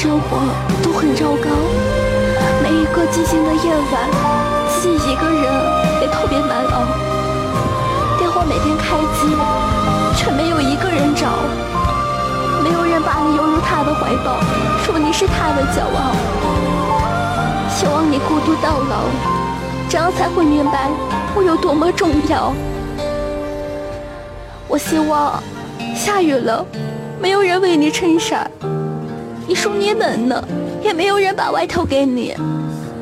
生活都很糟糕，每一个寂静的夜晚，自己一个人也特别难熬。电话每天开机，却没有一个人找，没有人把你拥入他的怀抱，说你是他的骄傲。希望你孤独到老，这样才会明白我有多么重要。我希望下雨了，没有人为你撑伞。你说你冷了，也没有人把外套给你；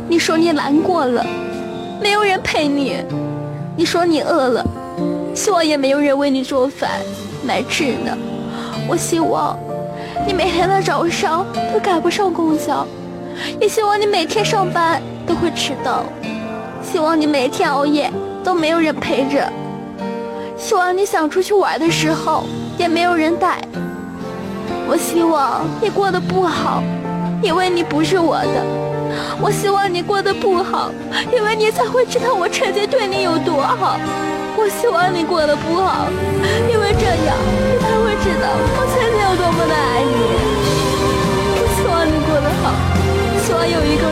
你说你难过了，没有人陪你；你说你饿了，希望也没有人为你做饭买吃的。我希望你每天的早上都赶不上公交，也希望你每天上班都会迟到；希望你每天熬夜都没有人陪着；希望你想出去玩的时候也没有人带。我希望你过得不好，因为你不是我的。我希望你过得不好，因为你才会知道我曾经对你有多好。我希望你过得不好，因为这样你才会知道我曾经有多么的爱你。我希望你过得好，希望有一个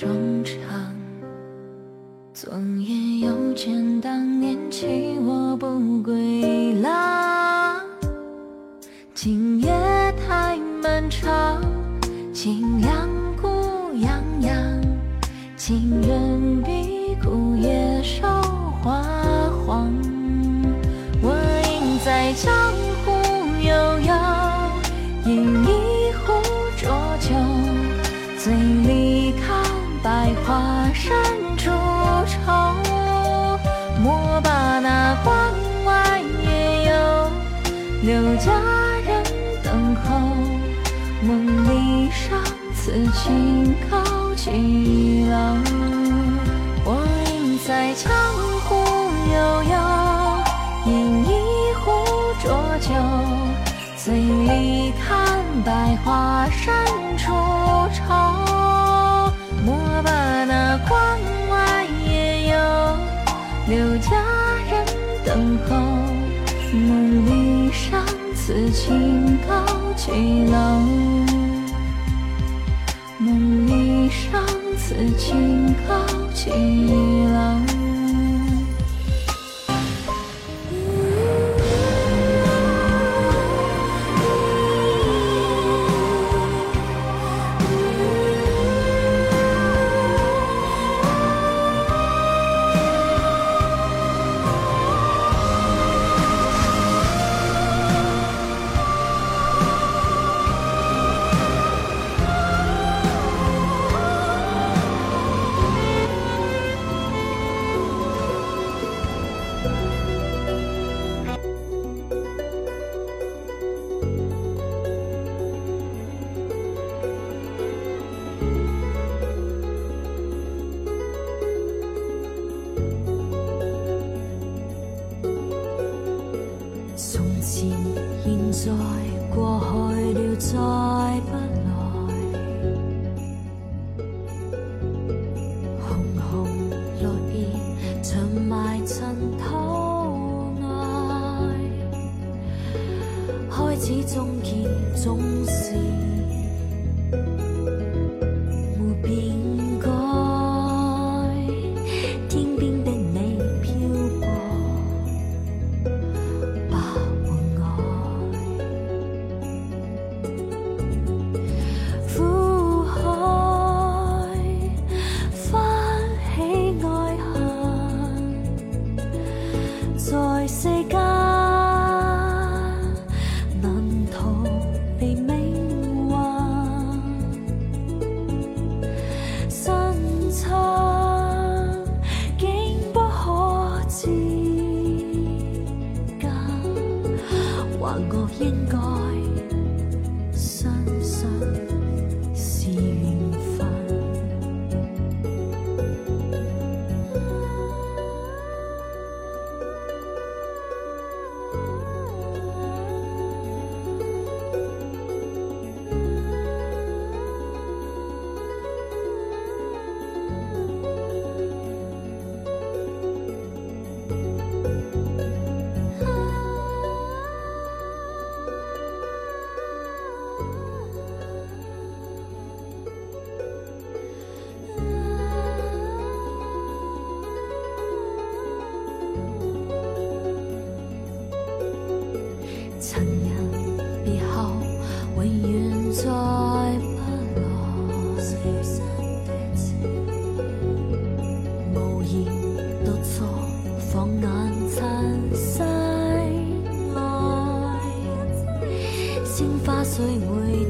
衷肠，昨夜又见当年情。此情高几楼我应在江湖悠悠饮一壶浊酒醉里看百花深处愁莫把那关外野游留佳人等候梦里殇此情高几楼高再过去了再独坐放眼尘世外，鲜花虽会。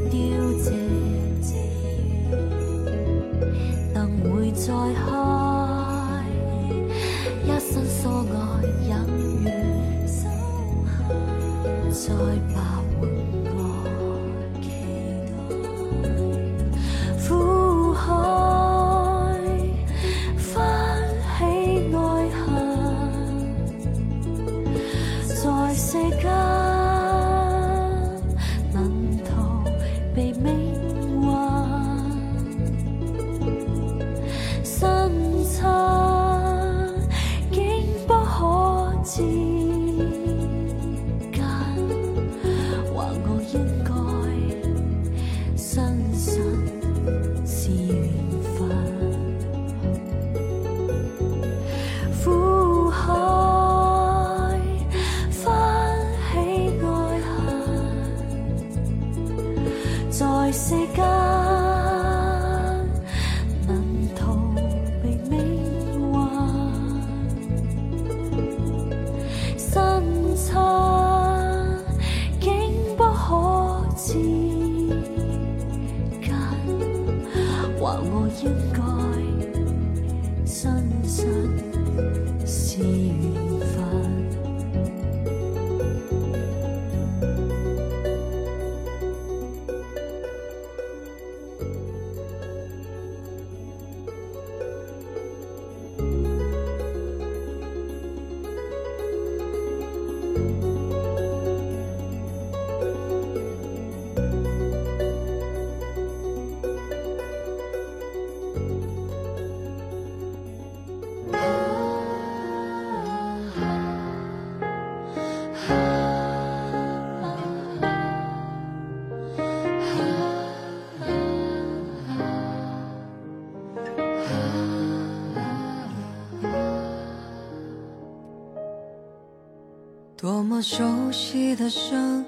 那熟悉的声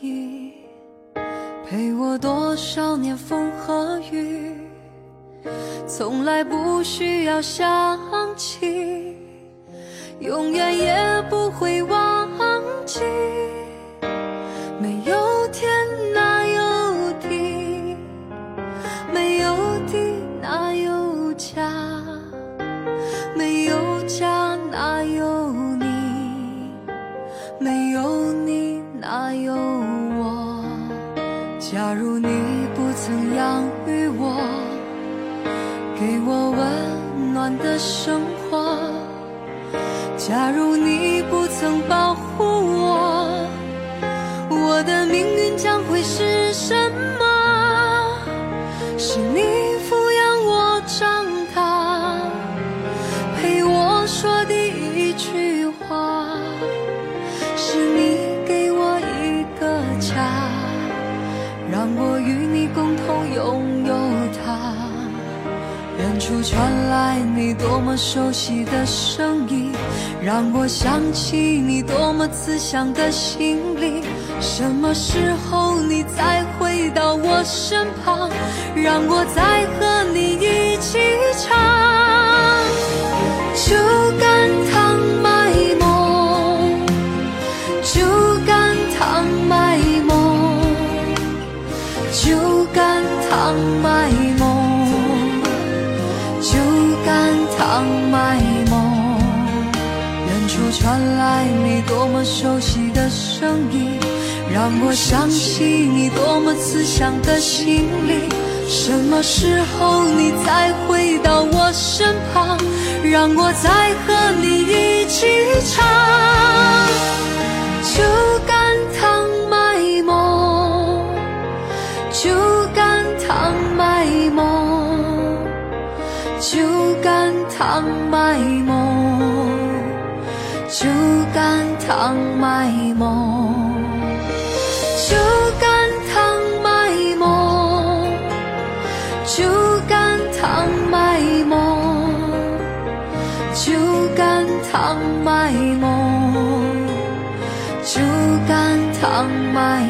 音，陪我多少年风和雨，从来不需要想起，永远也不会忘记。多么熟悉的声音，让我想起你多么慈祥的心灵。什么时候你再回到我身旁，让我再和你一起唱？就该你多么熟悉的声音。让我想起你多么慈祥的心灵，什么时候你再回到我身旁，让我再和你一起唱。酒干倘卖梦，酒干倘卖梦，酒干倘卖梦，酒糖卖梦。酒干糖卖梦，酒干糖卖梦，酒干糖卖梦，酒干倘卖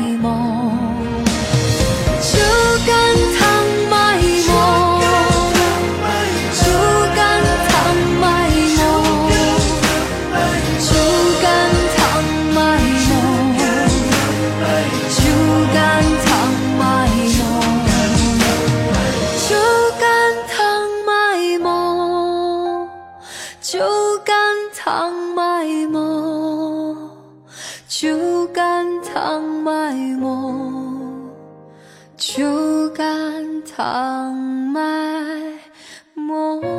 酒干倘卖无。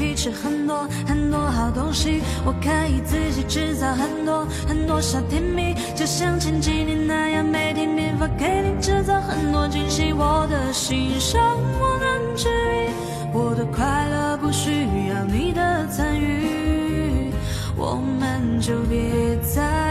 去吃很多很多好东西我可以自己制造很多很多小甜蜜就像前几年那样每天都会给你制造很多惊喜。我的心伤我能治愈我的快乐不需要你的参与。我们就别再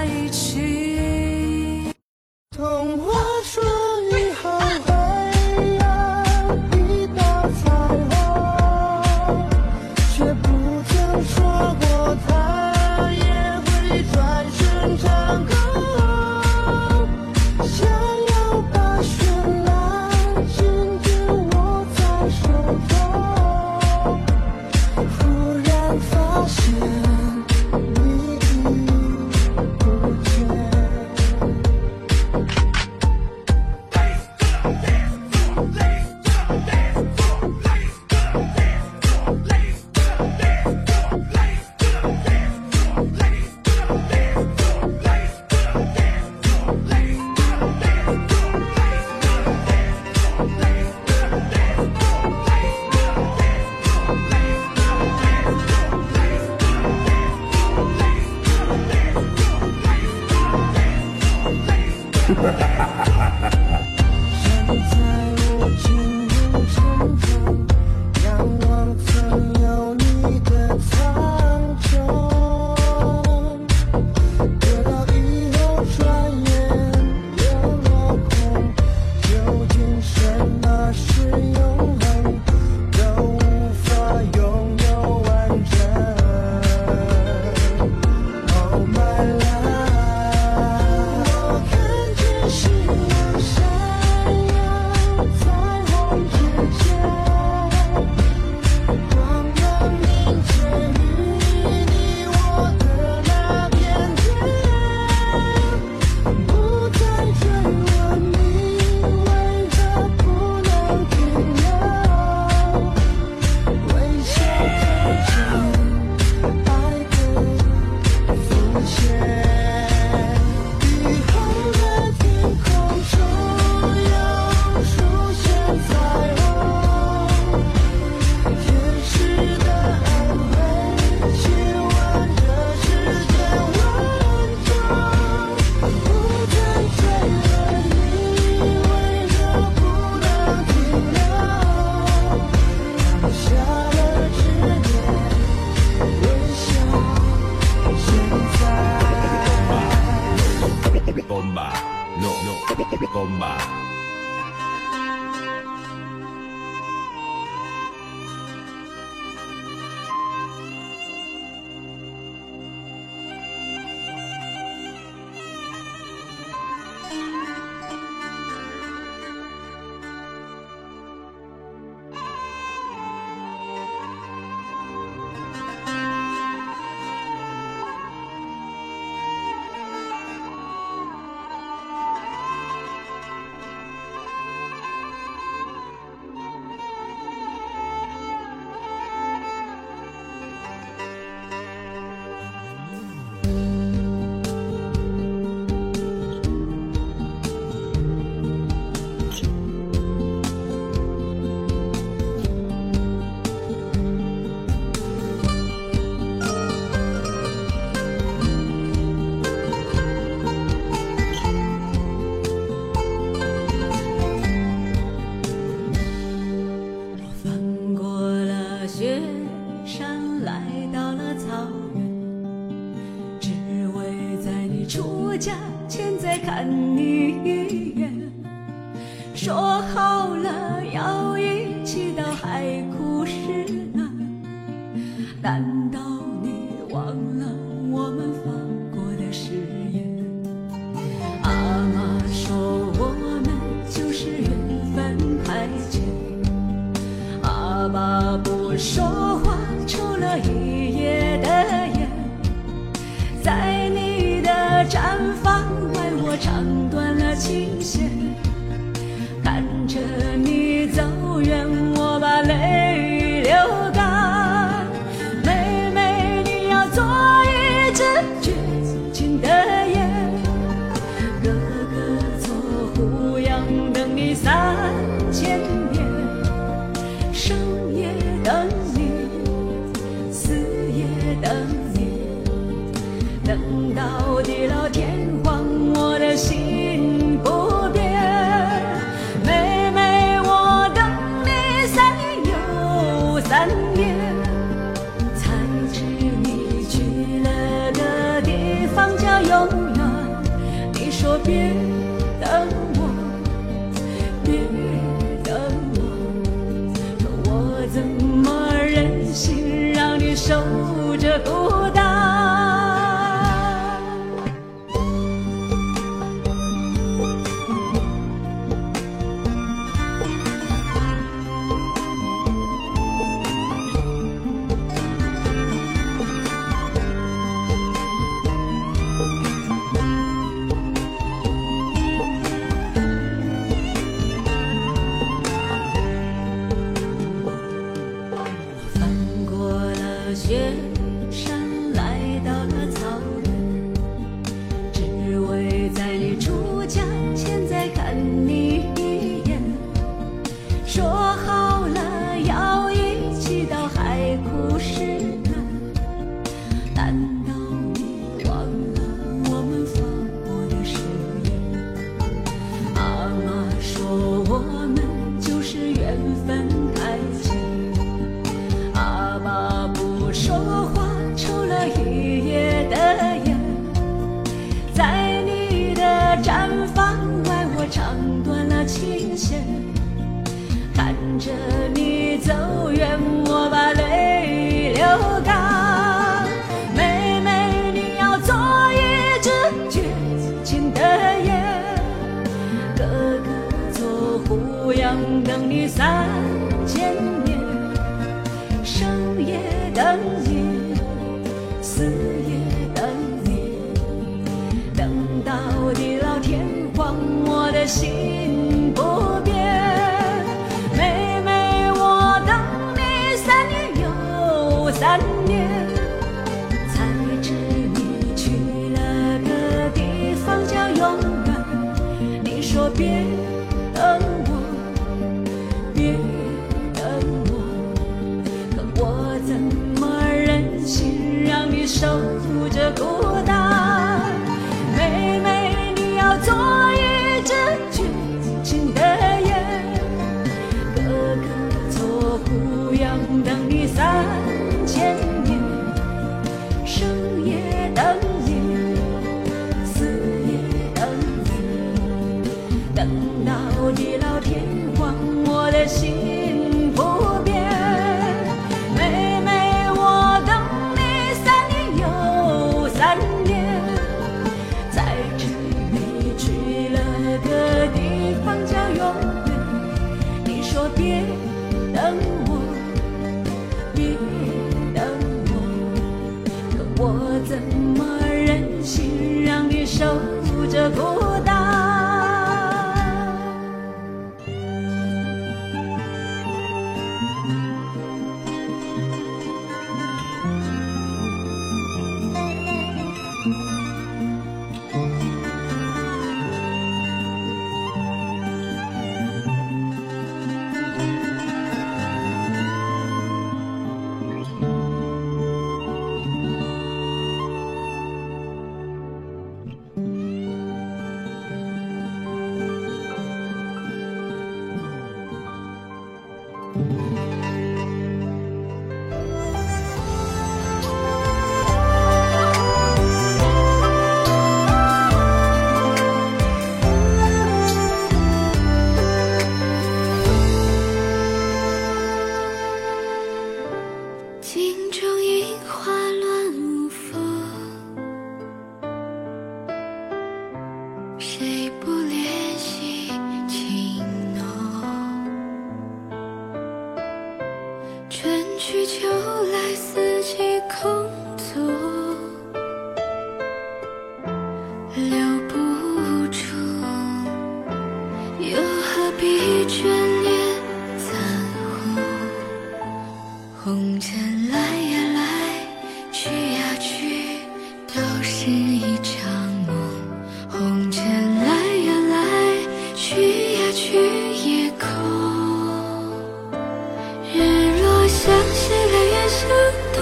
相同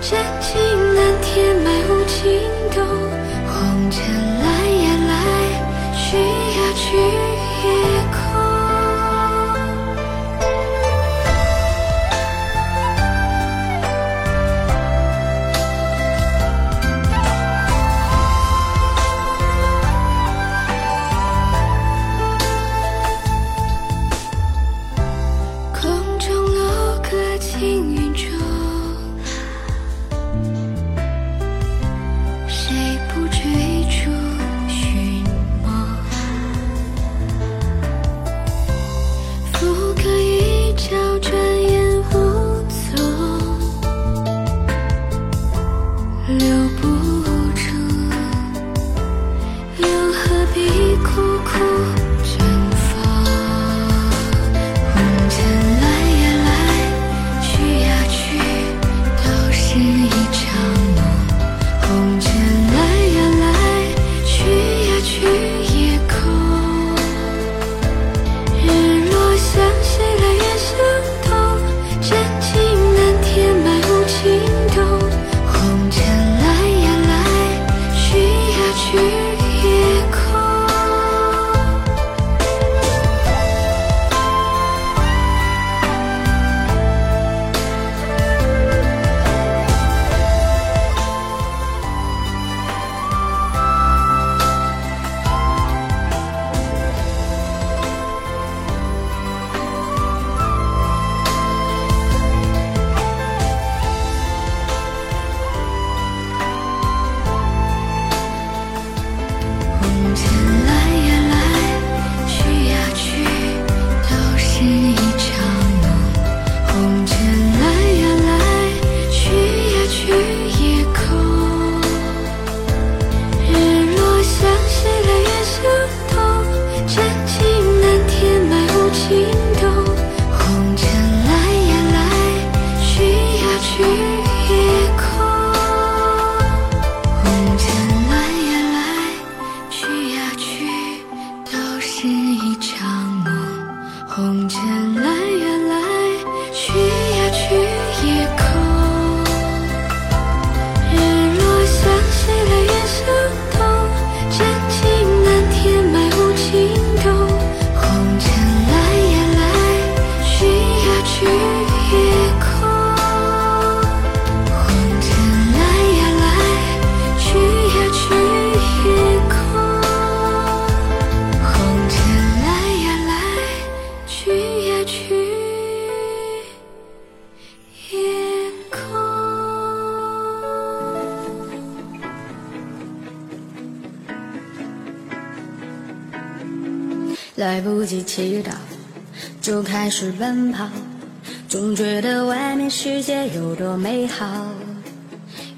占尽蓝天埋无情洞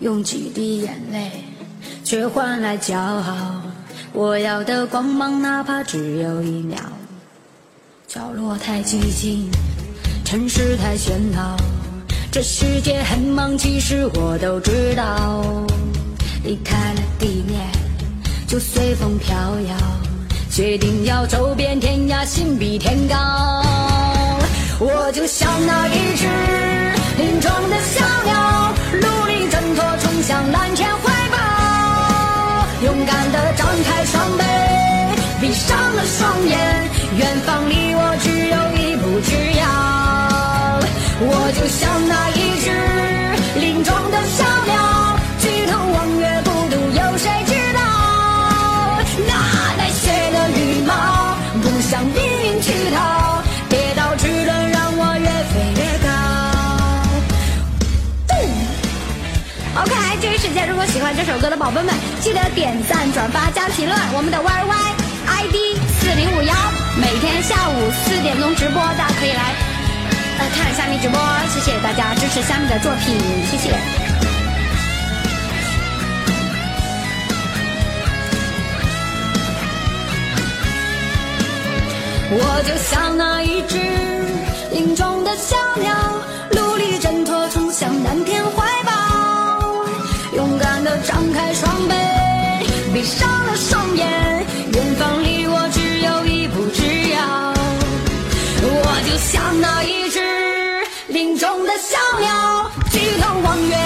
用几滴眼泪，却换来骄傲。我要的光芒，哪怕只有一秒。角落太寂静，城市太喧闹，这世界很忙，其实我都知道。离开了地面，就随风飘摇。决定要走遍天涯，心比天高。我就像那一只林中的小鸟，努力挣脱，冲向蓝天怀抱。勇敢地张开双臂，闭上了双眼，远方离我只有歌的宝贝们，记得点赞、转发、加评论。我们的 YY ID 四零五幺，每天下午四点钟直播，大家可以来呃看虾米直播。谢谢大家支持虾米的作品，谢谢。我就像那一只林中的小鸟，努力挣脱，冲向南，张开双臂，闭上了双眼，远方离我只有一步之遥。我就像那一只林中的小鸟，举头望月，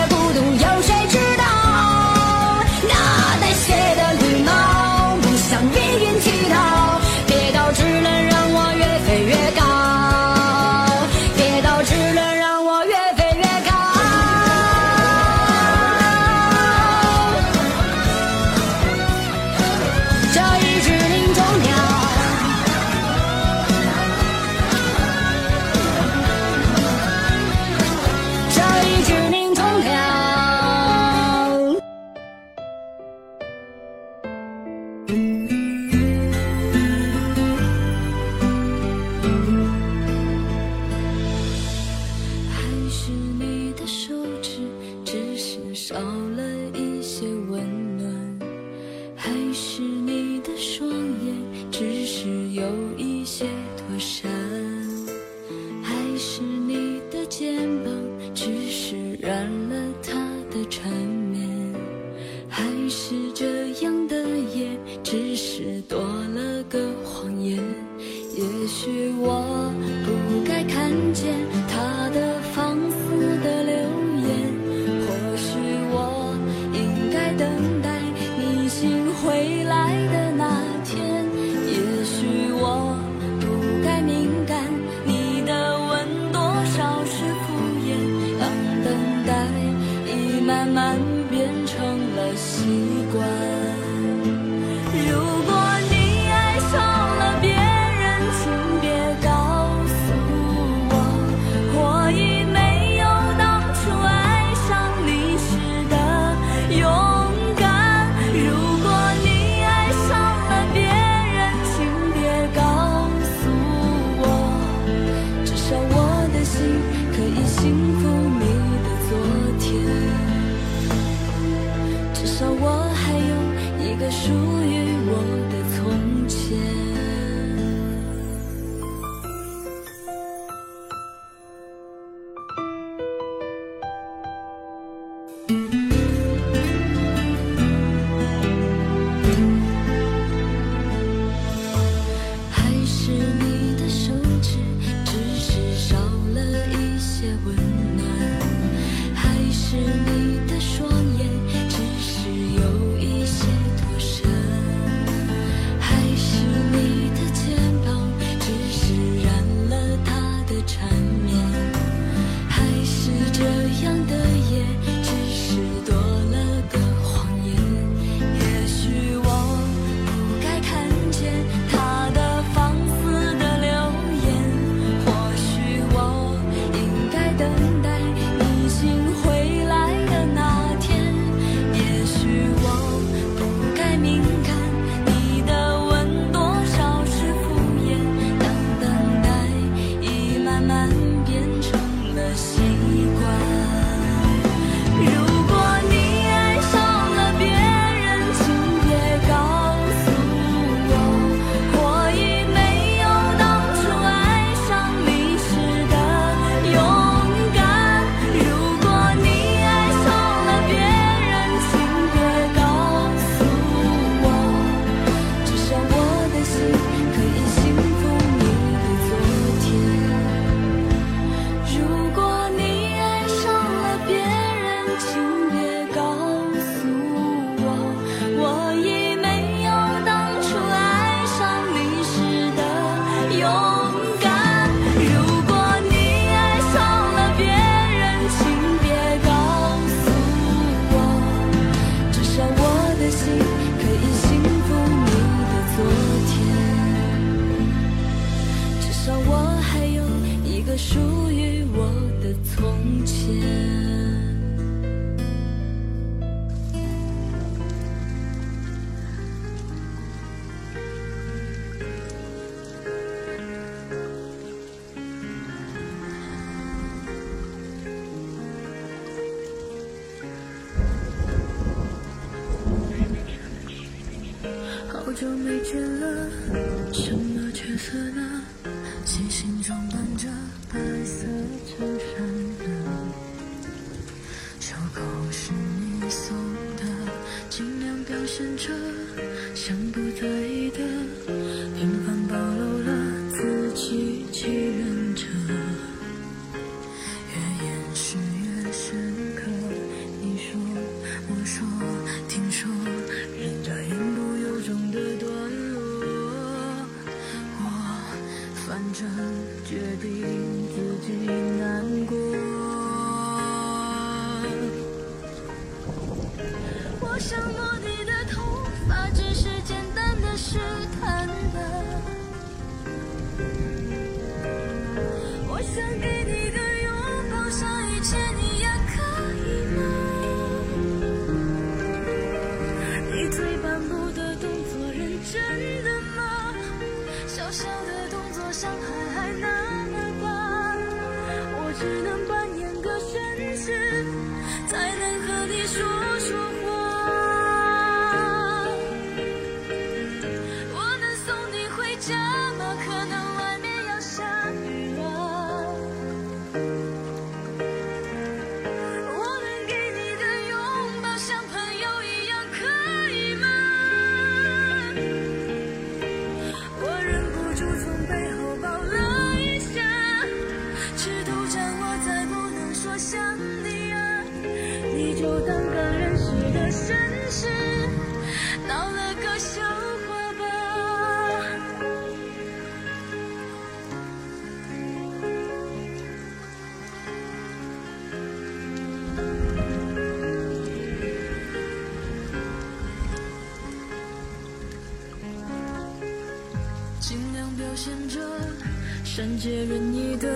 解任意的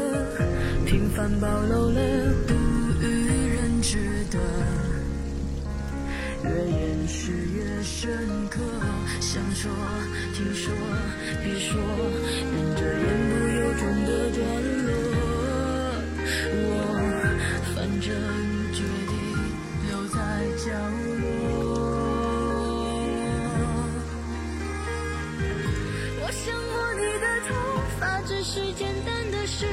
平凡，暴露了不与人知的，越掩饰越深刻。想说，听说，别说。是简单的事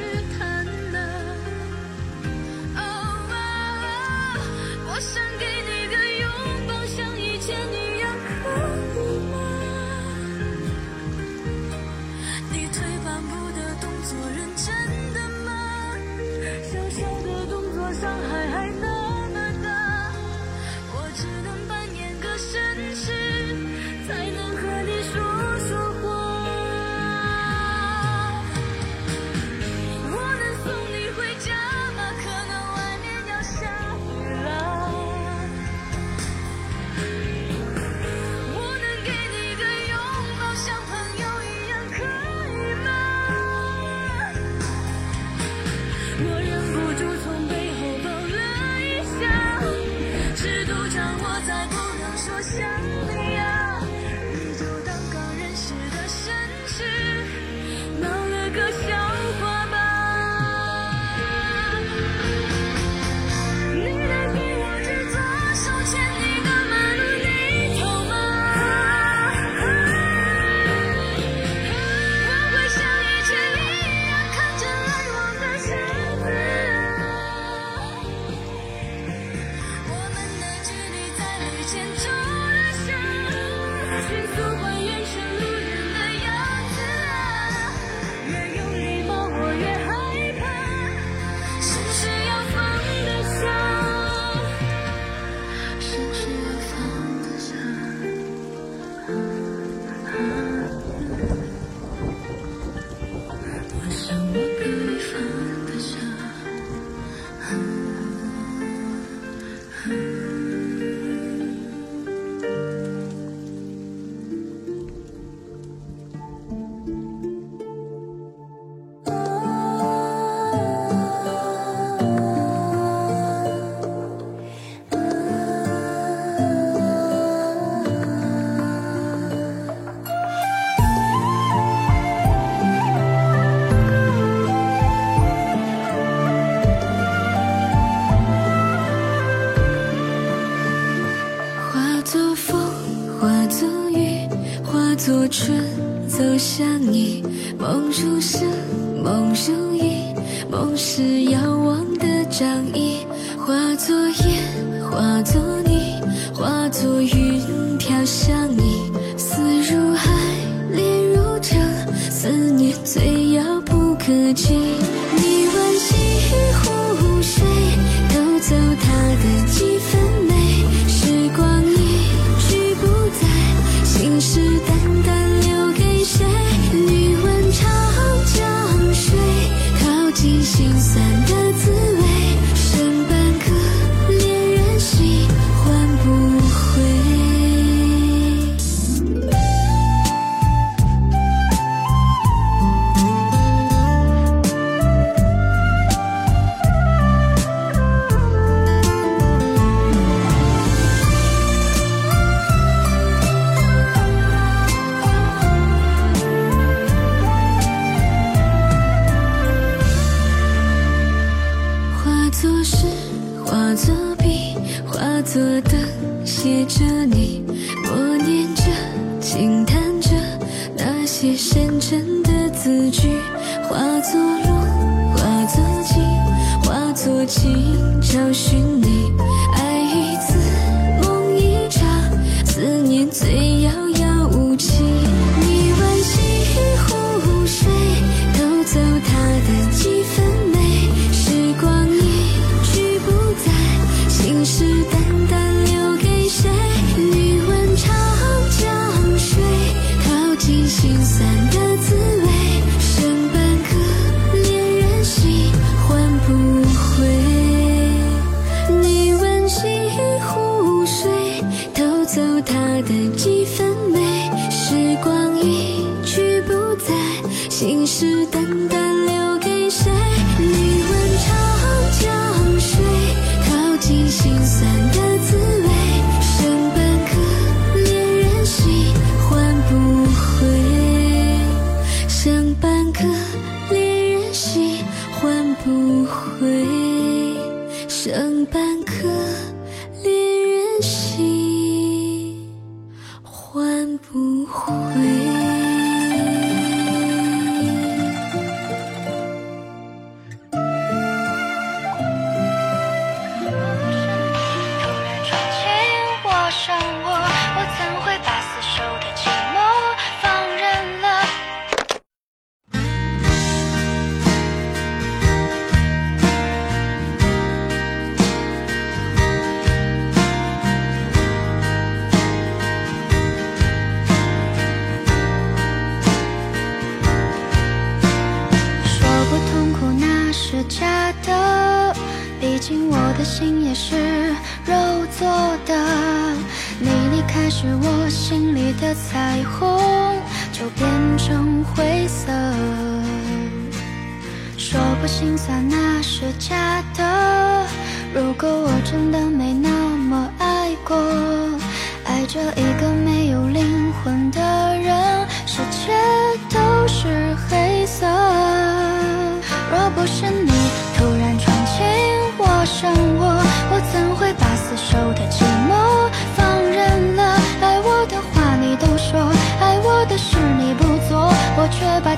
却把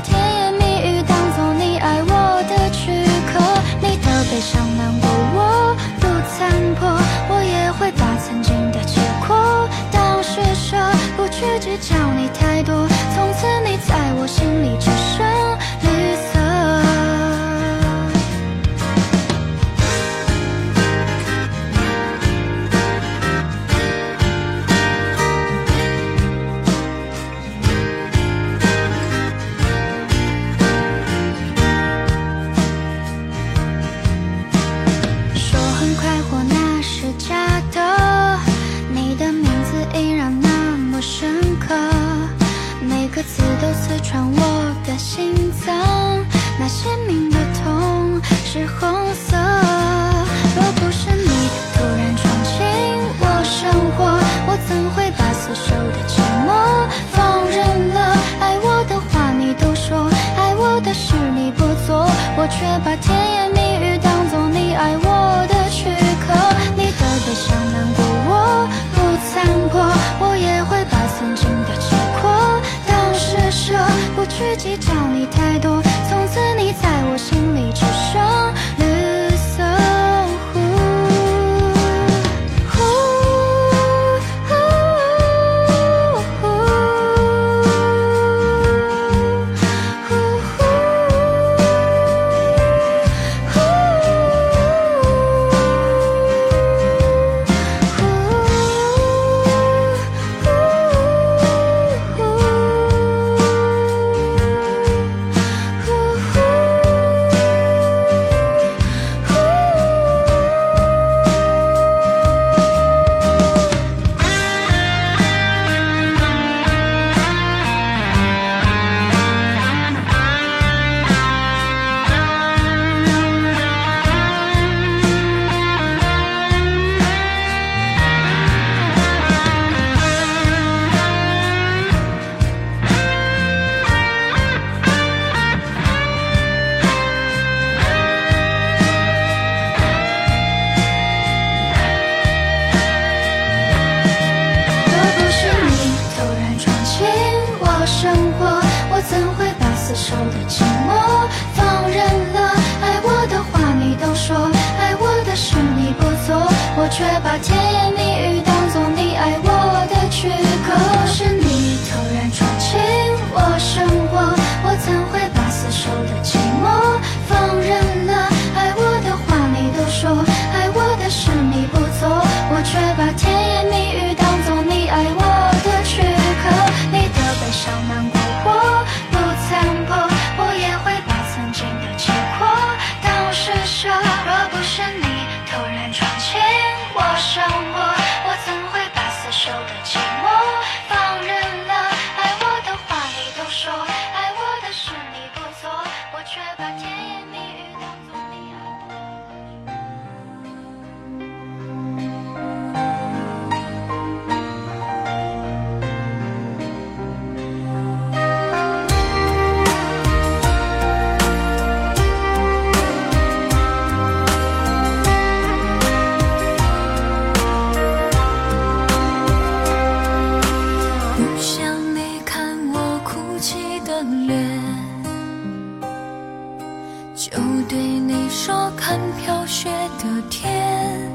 就对你说看飘雪的天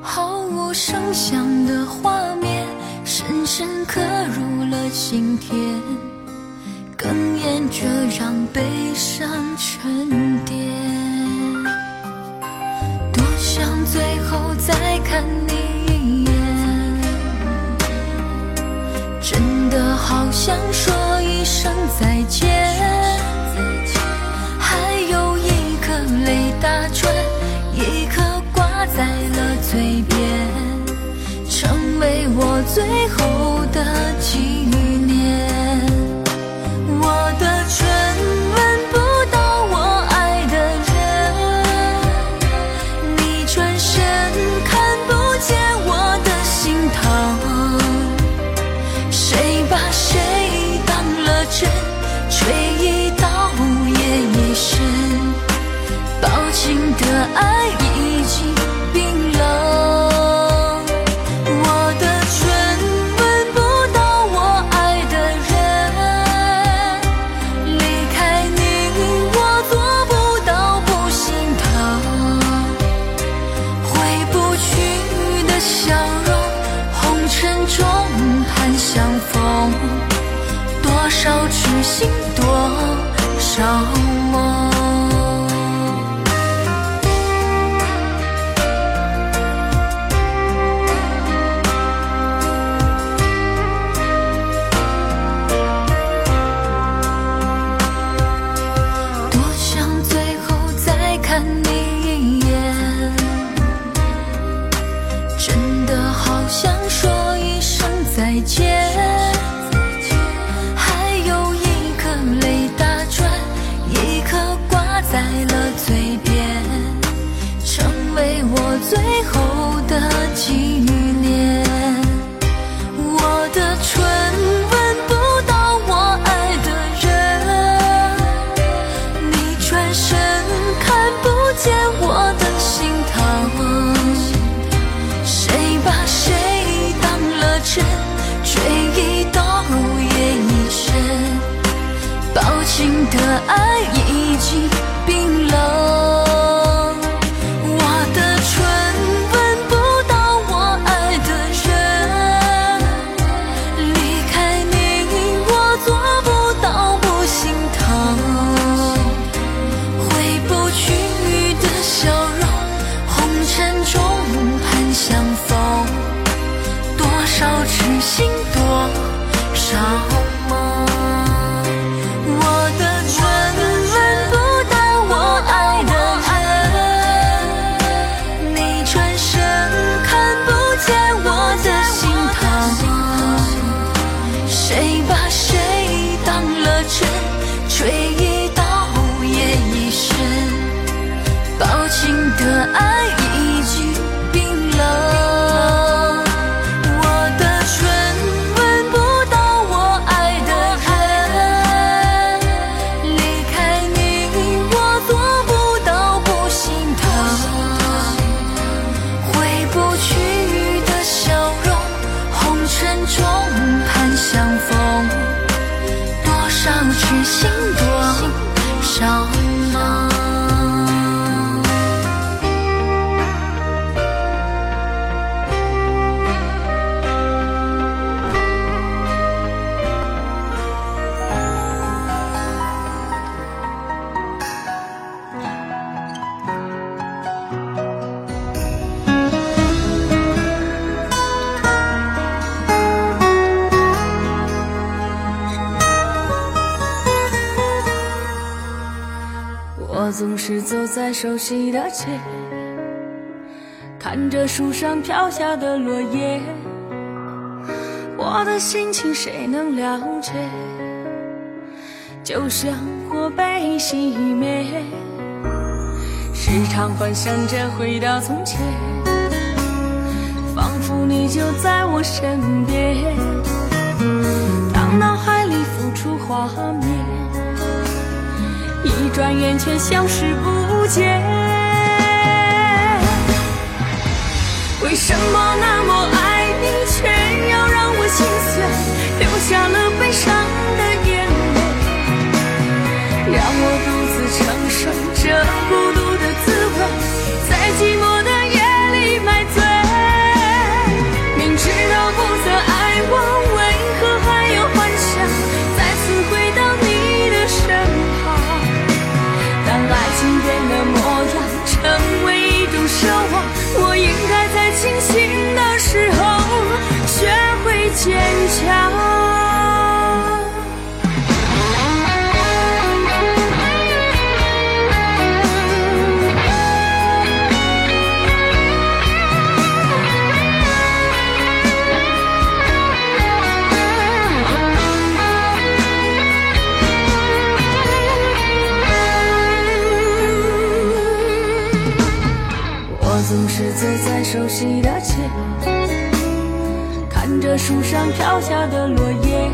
毫无声响的画面深深刻入了心田。哽咽着让悲伤沉淀。多想最后再看你一眼真的好想说一声再见。我最后的情。总是走在熟悉的街，看着树上飘下的落叶，我的心情谁能了解？就像火被熄灭，时常幻想着回到从前，仿佛你就在我身边。当脑海里浮出画面。转眼却消失不见。为什么那么爱你，却要让我心碎，留下了悲伤的眼泪，让我独自承受这孤独的滋味，在寂寞熟悉的街，看着树上飘下的落叶，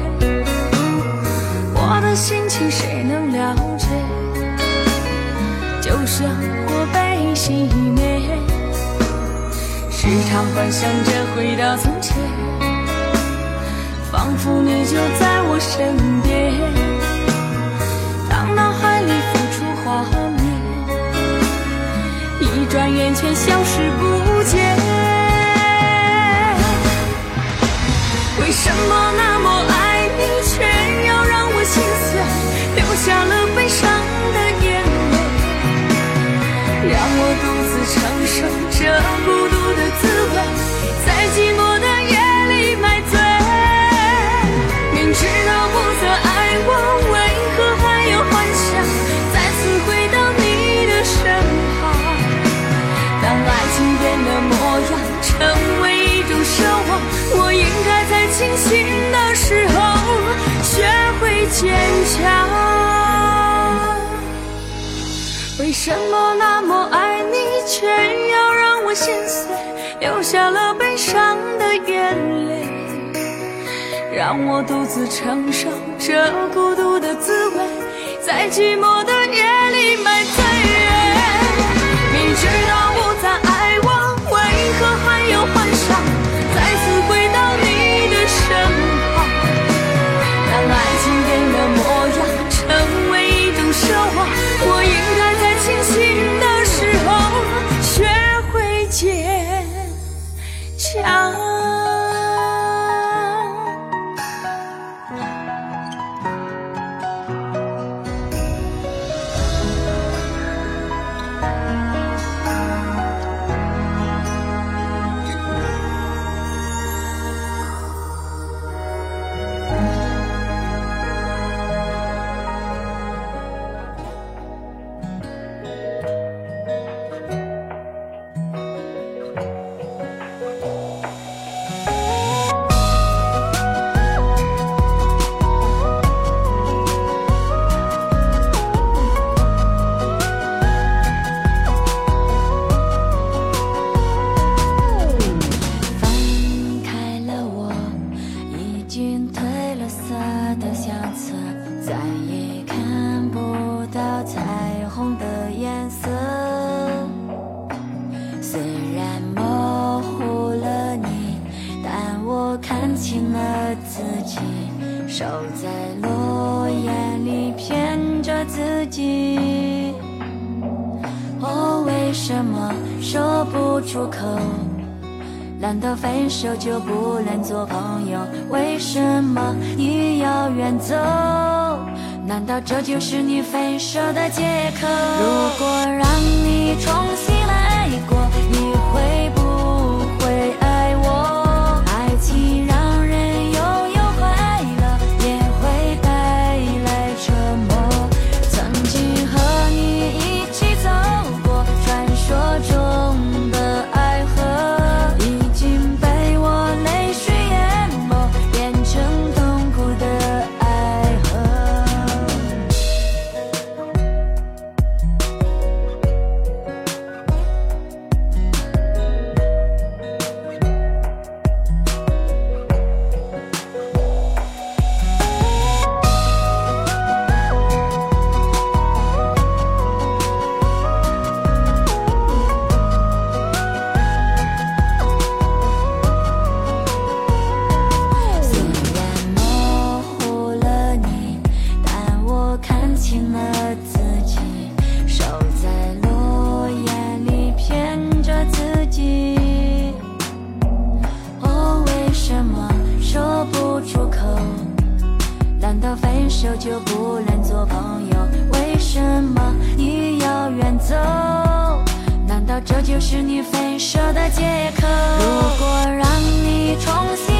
我的心情谁能了解？就像火被熄灭，时常幻想着回到从前，仿佛你就在我身边。当脑海里浮出画面。一转眼却消失不什么那么爱坚强。为什么那么爱你，却要让我心碎，流下了悲伤的眼泪，让我独自承受这孤独的滋味，在寂寞的夜里买走？难道这就是你分手的借口？如果让你重手就不能做朋友？为什么你要远走？难道这就是你分手的借口？如果让你重新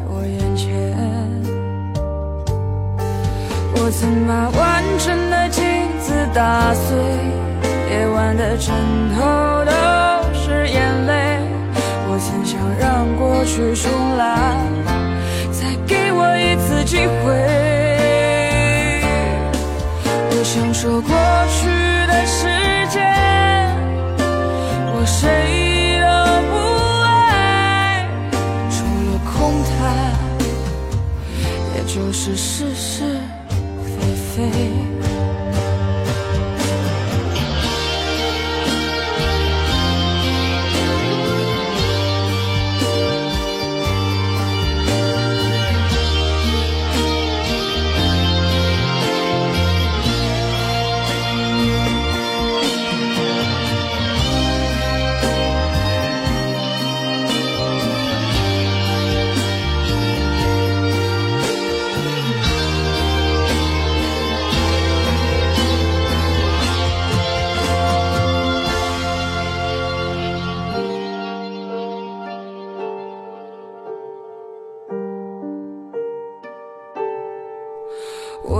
打碎，夜晚的枕头都是眼泪。我曾想让过去重来，再给我一次机会。我想说过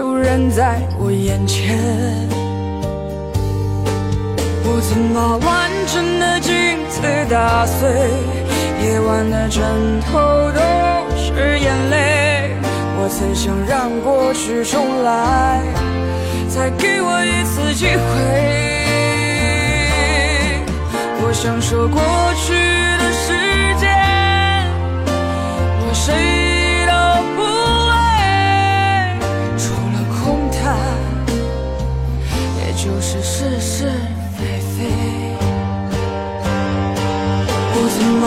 就扔在我眼前。我曾把完整的镜子打碎，夜晚的枕头都是眼泪。我曾想让过去重来，再给我一次机会。我想说过去的时间，我谁？